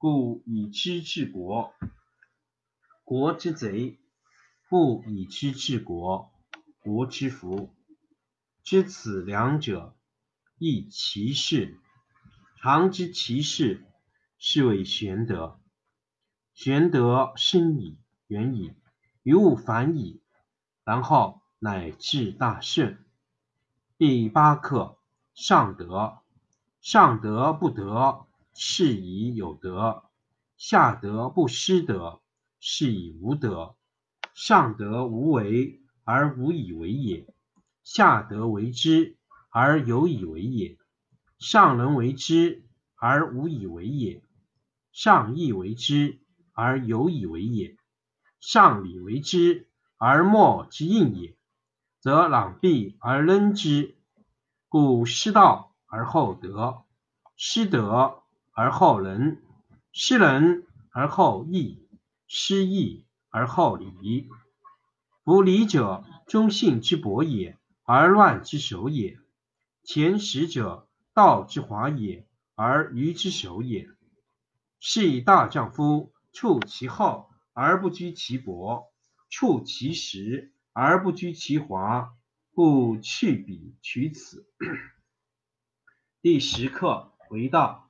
故以知治国，国之贼；不以知治国，国之福。知此两者，亦其事。常知其事，是谓玄德。玄德深矣，远矣，于物反矣，然后乃至大顺。第八课：上德。上德不德。是以有德，下德不失德，是以无德。上德无为而无以为也，下德为之而有以为也。上人为之而无以为也，上义为之而有以为也，上礼为之而莫之应也，则攘臂而扔之。故失道而后德，失德。而后仁，失仁而后义，失义而后礼。夫礼者，忠信之薄也，而乱之首也。前识者，道之华也，而愚之首也。是以大丈夫处其厚而不居其薄，处其实而不居其华，故去彼取此。第十课为道。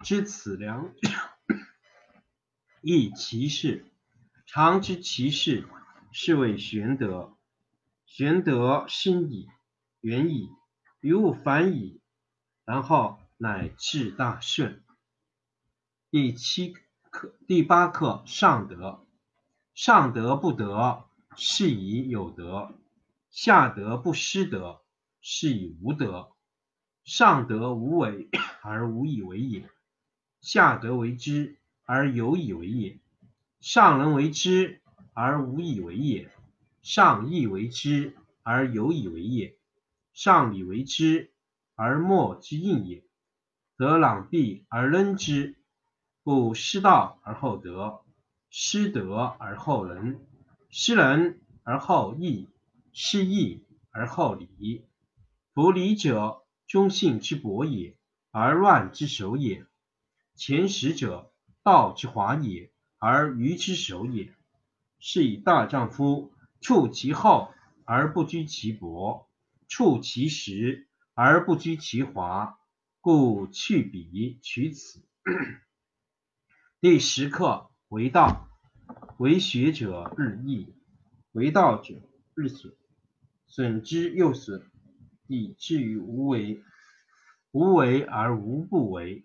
知此两者，亦其事。常知其事，是谓玄德。玄德深矣，远矣，于物反矣，然后乃至大顺。第七课、第八课：上德。上德不德，是以有德；下德不失德，是以无德。上德无为 而无以为也。下德为之而有以为也，上人为之而无以为也，上义为之而有以为也，上礼为之而莫之应也，则攘臂而扔之。故失道而后德，失德而后仁，失仁而后义，失义而后礼。夫礼者，忠信之薄也，而乱之首也。前识者，道之华也，而愚之首也。是以大丈夫处其厚而不居其薄，处其实而不居其华，故去彼取此。第十课为道，为学者日益，为道者日损，损之又损，以至于无为。无为而无不为。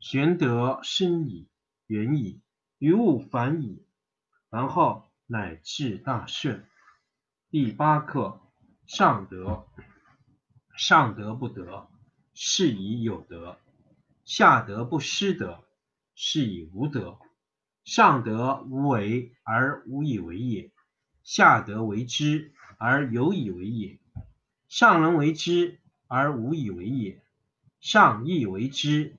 玄德深矣，远矣，于物反矣。然后乃至大顺。第八课：上德。上德不德，是以有德；下德不失德，是以无德。上德无为而无以为也，下德为之而有以为也。上人为之而无以为也，上义为之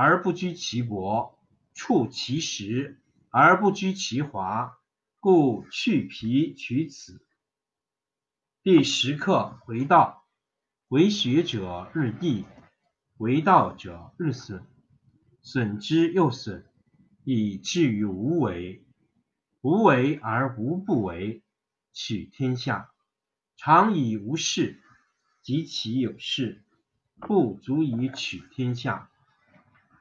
而不居其薄，处其实而不居其华。故去皮取此。第十课为道，为学者日益，为道者日损，损之又损，以至于无为。无为而无不为，取天下常以无事，及其有事，不足以取天下。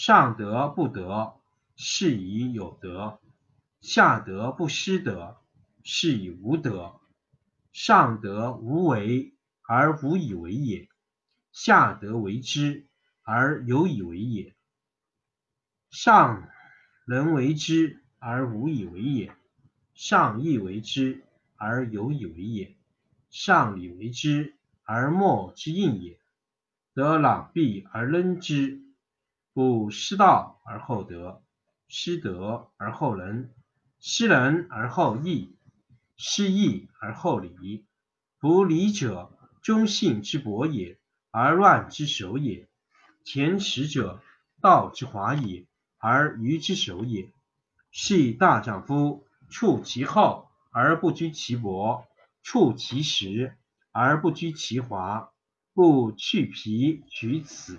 上德不德，是以有德。下德不失德，是以无德。上德无为而无以为也，下德为之而有以为也。上人为之而无以为也，上义为之而有以为也，上礼为之而莫之应也。则攘臂而扔之，故失道而后德，失德而后仁。失仁而后义，失义而后礼。夫礼者，忠信之薄也，而乱之首也。前识者，道之华也，而愚之首也。是以大丈夫处其厚而不居其薄，处其实而不居其华。故去皮取此。